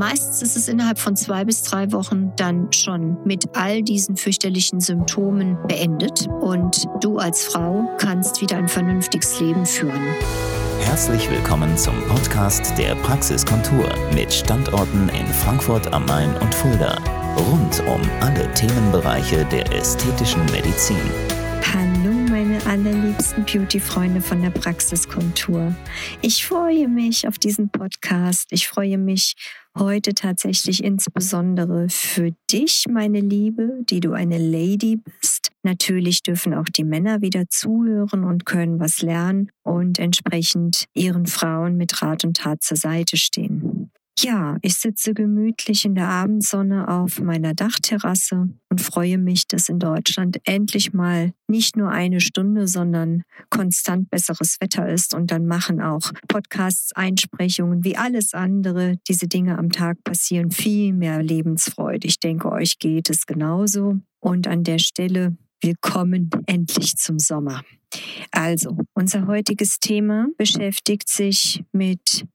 Meistens ist es innerhalb von zwei bis drei Wochen dann schon mit all diesen fürchterlichen Symptomen beendet und du als Frau kannst wieder ein vernünftiges Leben führen. Herzlich willkommen zum Podcast der Praxiskontur mit Standorten in Frankfurt am Main und Fulda. Rund um alle Themenbereiche der ästhetischen Medizin. Hallo allerliebsten Beauty-Freunde von der Praxiskontur. Ich freue mich auf diesen Podcast. Ich freue mich heute tatsächlich insbesondere für dich, meine Liebe, die du eine Lady bist. Natürlich dürfen auch die Männer wieder zuhören und können was lernen und entsprechend ihren Frauen mit Rat und Tat zur Seite stehen. Ja, ich sitze gemütlich in der Abendsonne auf meiner Dachterrasse und freue mich, dass in Deutschland endlich mal nicht nur eine Stunde, sondern konstant besseres Wetter ist. Und dann machen auch Podcasts, Einsprechungen, wie alles andere, diese Dinge am Tag passieren, viel mehr Lebensfreude. Ich denke, euch geht es genauso. Und an der Stelle Willkommen endlich zum Sommer. Also, unser heutiges Thema beschäftigt sich mit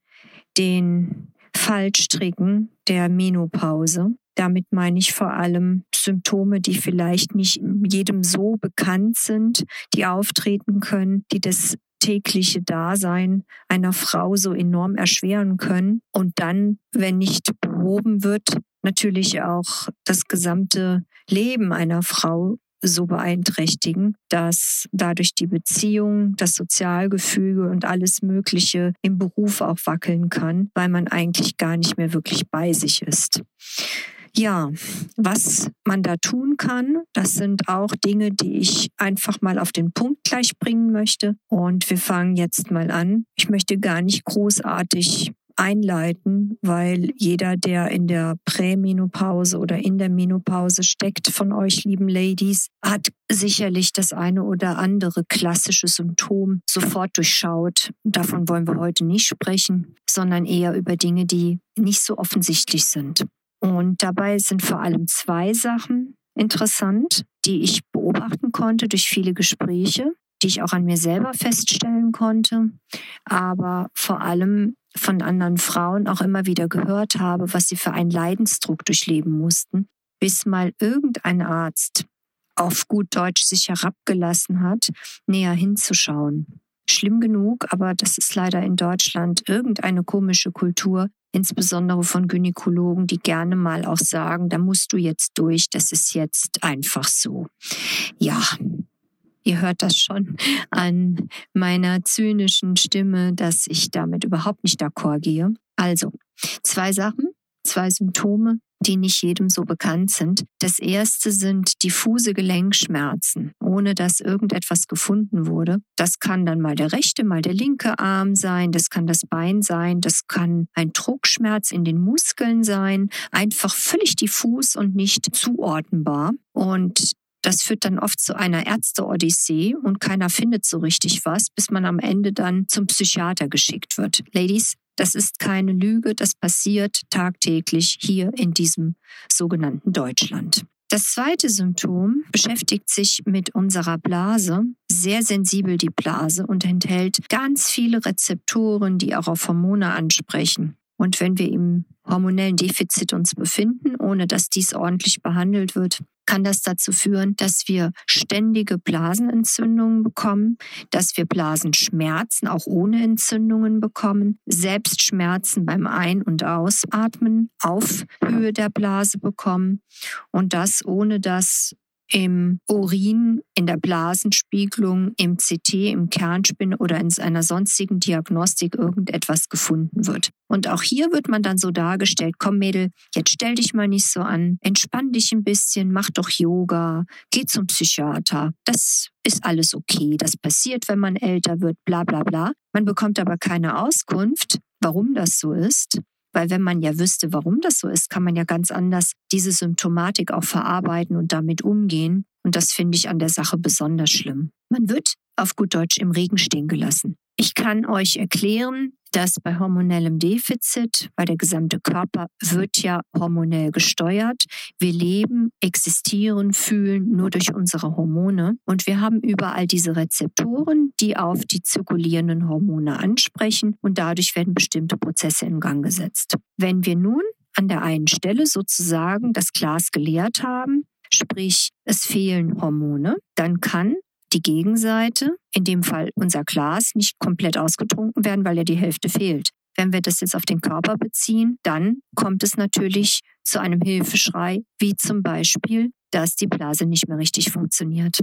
den Fallstricken der Menopause. Damit meine ich vor allem Symptome, die vielleicht nicht jedem so bekannt sind, die auftreten können, die das tägliche Dasein einer Frau so enorm erschweren können und dann, wenn nicht behoben wird, natürlich auch das gesamte Leben einer Frau so beeinträchtigen, dass dadurch die Beziehung, das Sozialgefüge und alles Mögliche im Beruf auch wackeln kann, weil man eigentlich gar nicht mehr wirklich bei sich ist. Ja, was man da tun kann, das sind auch Dinge, die ich einfach mal auf den Punkt gleich bringen möchte. Und wir fangen jetzt mal an. Ich möchte gar nicht großartig einleiten, weil jeder, der in der Prämenopause oder in der Menopause steckt von euch, lieben Ladies, hat sicherlich das eine oder andere klassische Symptom sofort durchschaut. Davon wollen wir heute nicht sprechen, sondern eher über Dinge, die nicht so offensichtlich sind. Und dabei sind vor allem zwei Sachen interessant, die ich beobachten konnte durch viele Gespräche die ich auch an mir selber feststellen konnte, aber vor allem von anderen Frauen auch immer wieder gehört habe, was sie für einen Leidensdruck durchleben mussten, bis mal irgendein Arzt auf gut Deutsch sich herabgelassen hat, näher hinzuschauen. Schlimm genug, aber das ist leider in Deutschland irgendeine komische Kultur, insbesondere von Gynäkologen, die gerne mal auch sagen, da musst du jetzt durch, das ist jetzt einfach so. Ja, Ihr hört das schon an meiner zynischen Stimme, dass ich damit überhaupt nicht d'accord gehe. Also, zwei Sachen, zwei Symptome, die nicht jedem so bekannt sind. Das erste sind diffuse Gelenkschmerzen, ohne dass irgendetwas gefunden wurde. Das kann dann mal der rechte, mal der linke Arm sein, das kann das Bein sein, das kann ein Druckschmerz in den Muskeln sein, einfach völlig diffus und nicht zuordnenbar. Und das führt dann oft zu einer Ärzte-Odyssee und keiner findet so richtig was, bis man am Ende dann zum Psychiater geschickt wird. Ladies, das ist keine Lüge, das passiert tagtäglich hier in diesem sogenannten Deutschland. Das zweite Symptom beschäftigt sich mit unserer Blase, sehr sensibel die Blase und enthält ganz viele Rezeptoren, die auch auf Hormone ansprechen. Und wenn wir im hormonellen Defizit uns befinden, ohne dass dies ordentlich behandelt wird, kann das dazu führen, dass wir ständige Blasenentzündungen bekommen, dass wir Blasenschmerzen auch ohne Entzündungen bekommen, Selbstschmerzen beim Ein- und Ausatmen auf Höhe der Blase bekommen und das ohne dass im Urin, in der Blasenspiegelung, im CT, im Kernspin oder in einer sonstigen Diagnostik irgendetwas gefunden wird. Und auch hier wird man dann so dargestellt, komm Mädel, jetzt stell dich mal nicht so an, entspann dich ein bisschen, mach doch Yoga, geh zum Psychiater. Das ist alles okay, das passiert, wenn man älter wird, bla bla bla. Man bekommt aber keine Auskunft, warum das so ist. Weil wenn man ja wüsste, warum das so ist, kann man ja ganz anders diese Symptomatik auch verarbeiten und damit umgehen. Und das finde ich an der Sache besonders schlimm. Man wird auf gut Deutsch im Regen stehen gelassen. Ich kann euch erklären, dass bei hormonellem Defizit, weil der gesamte Körper wird ja hormonell gesteuert. Wir leben, existieren, fühlen nur durch unsere Hormone und wir haben überall diese Rezeptoren, die auf die zirkulierenden Hormone ansprechen und dadurch werden bestimmte Prozesse in Gang gesetzt. Wenn wir nun an der einen Stelle sozusagen das Glas geleert haben, sprich es fehlen Hormone, dann kann die Gegenseite, in dem Fall unser Glas, nicht komplett ausgetrunken werden, weil ja die Hälfte fehlt. Wenn wir das jetzt auf den Körper beziehen, dann kommt es natürlich zu einem Hilfeschrei, wie zum Beispiel, dass die Blase nicht mehr richtig funktioniert.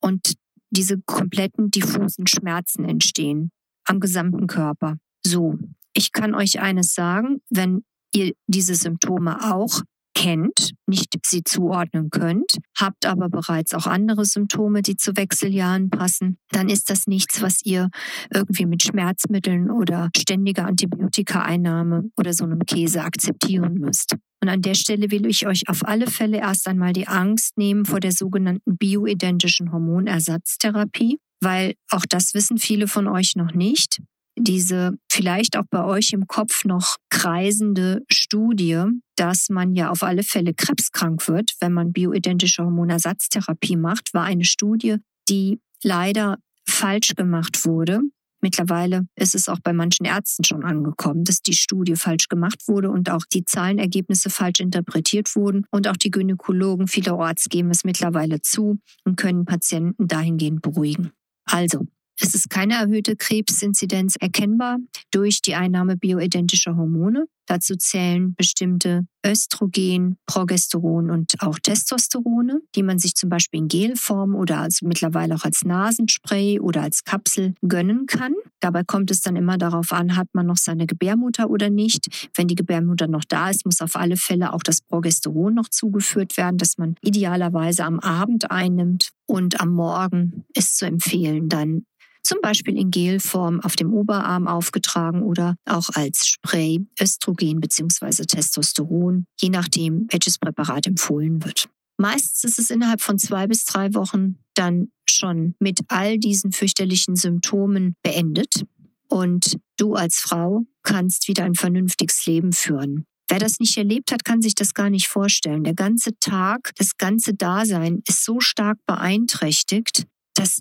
Und diese kompletten diffusen Schmerzen entstehen am gesamten Körper. So, ich kann euch eines sagen, wenn ihr diese Symptome auch kennt, nicht sie zuordnen könnt, habt aber bereits auch andere Symptome, die zu Wechseljahren passen, dann ist das nichts, was ihr irgendwie mit Schmerzmitteln oder ständiger Antibiotikaeinnahme oder so einem Käse akzeptieren müsst. Und an der Stelle will ich euch auf alle Fälle erst einmal die Angst nehmen vor der sogenannten bioidentischen Hormonersatztherapie, weil auch das wissen viele von euch noch nicht diese vielleicht auch bei euch im Kopf noch kreisende Studie, dass man ja auf alle Fälle krebskrank wird, wenn man bioidentische Hormonersatztherapie macht, war eine Studie, die leider falsch gemacht wurde. Mittlerweile ist es auch bei manchen Ärzten schon angekommen, dass die Studie falsch gemacht wurde und auch die Zahlenergebnisse falsch interpretiert wurden. Und auch die Gynäkologen vielerorts geben es mittlerweile zu und können Patienten dahingehend beruhigen. Also, es ist keine erhöhte Krebsinzidenz erkennbar durch die Einnahme bioidentischer Hormone. Dazu zählen bestimmte Östrogen, Progesteron und auch Testosterone, die man sich zum Beispiel in Gelform oder also mittlerweile auch als Nasenspray oder als Kapsel gönnen kann. Dabei kommt es dann immer darauf an, hat man noch seine Gebärmutter oder nicht. Wenn die Gebärmutter noch da ist, muss auf alle Fälle auch das Progesteron noch zugeführt werden, das man idealerweise am Abend einnimmt. Und am Morgen ist zu empfehlen, dann zum Beispiel in Gelform auf dem Oberarm aufgetragen oder auch als Spray Östrogen bzw. Testosteron, je nachdem, welches Präparat empfohlen wird. Meistens ist es innerhalb von zwei bis drei Wochen dann schon mit all diesen fürchterlichen Symptomen beendet und du als Frau kannst wieder ein vernünftiges Leben führen. Wer das nicht erlebt hat, kann sich das gar nicht vorstellen. Der ganze Tag, das ganze Dasein ist so stark beeinträchtigt, dass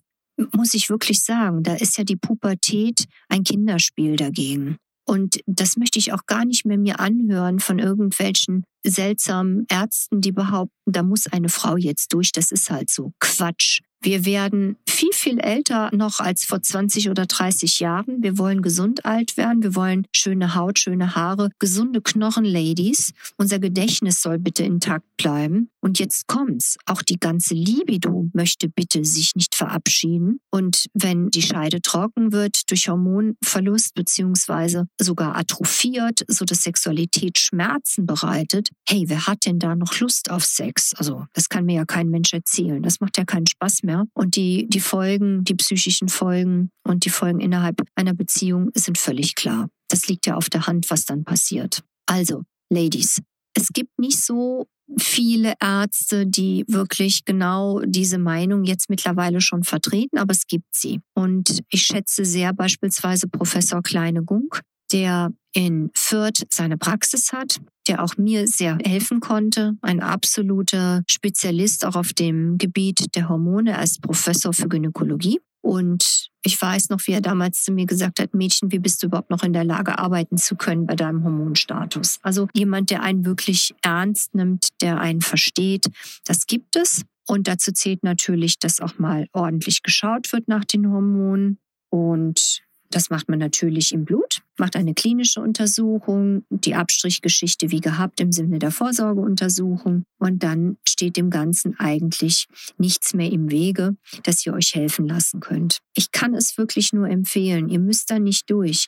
muss ich wirklich sagen, da ist ja die Pubertät ein Kinderspiel dagegen. Und das möchte ich auch gar nicht mehr mir anhören von irgendwelchen seltsamen Ärzten, die behaupten, da muss eine Frau jetzt durch. Das ist halt so Quatsch. Wir werden viel, viel älter noch als vor 20 oder 30 Jahren. Wir wollen gesund alt werden. Wir wollen schöne Haut, schöne Haare, gesunde Knochen, Ladies. Unser Gedächtnis soll bitte intakt bleiben. Und jetzt kommt's. Auch die ganze Libido möchte bitte sich nicht verabschieden. Und wenn die Scheide trocken wird durch Hormonverlust beziehungsweise sogar atrophiert, so dass Sexualität Schmerzen bereitet, hey, wer hat denn da noch Lust auf Sex? Also, das kann mir ja kein Mensch erzählen. Das macht ja keinen Spaß mehr. Und die, die Folgen, die psychischen Folgen und die Folgen innerhalb einer Beziehung sind völlig klar. Das liegt ja auf der Hand, was dann passiert. Also, Ladies, es gibt nicht so viele Ärzte, die wirklich genau diese Meinung jetzt mittlerweile schon vertreten, aber es gibt sie. Und ich schätze sehr beispielsweise Professor Kleine-Gunk, der in Fürth seine Praxis hat, der auch mir sehr helfen konnte. Ein absoluter Spezialist auch auf dem Gebiet der Hormone. Ist Professor für Gynäkologie. Und ich weiß noch, wie er damals zu mir gesagt hat, Mädchen, wie bist du überhaupt noch in der Lage, arbeiten zu können bei deinem Hormonstatus? Also jemand, der einen wirklich ernst nimmt, der einen versteht, das gibt es. Und dazu zählt natürlich, dass auch mal ordentlich geschaut wird nach den Hormonen. Und das macht man natürlich im Blut, macht eine klinische Untersuchung, die Abstrichgeschichte wie gehabt im Sinne der Vorsorgeuntersuchung und dann steht dem Ganzen eigentlich nichts mehr im Wege, dass ihr euch helfen lassen könnt. Ich kann es wirklich nur empfehlen. Ihr müsst da nicht durch.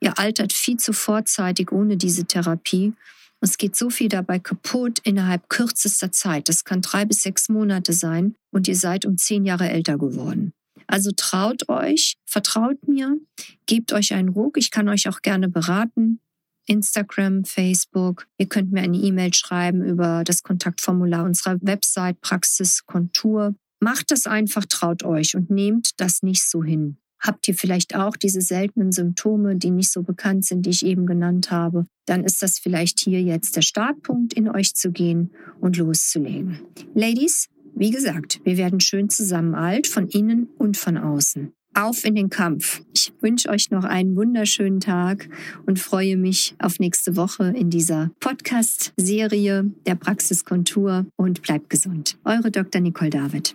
Ihr altert viel zu vorzeitig ohne diese Therapie. Es geht so viel dabei kaputt innerhalb kürzester Zeit. Das kann drei bis sechs Monate sein und ihr seid um zehn Jahre älter geworden. Also traut euch, vertraut mir, gebt euch einen Ruck. Ich kann euch auch gerne beraten. Instagram, Facebook. Ihr könnt mir eine E-Mail schreiben über das Kontaktformular unserer Website Praxis Kontur. Macht das einfach, traut euch und nehmt das nicht so hin. Habt ihr vielleicht auch diese seltenen Symptome, die nicht so bekannt sind, die ich eben genannt habe, dann ist das vielleicht hier jetzt der Startpunkt, in euch zu gehen und loszulegen. Ladies, wie gesagt, wir werden schön zusammen alt, von innen und von außen. auf in den Kampf. Ich wünsche euch noch einen wunderschönen Tag und freue mich auf nächste Woche in dieser Podcast-Serie der Praxiskontur und bleibt gesund. Eure Dr. Nicole David.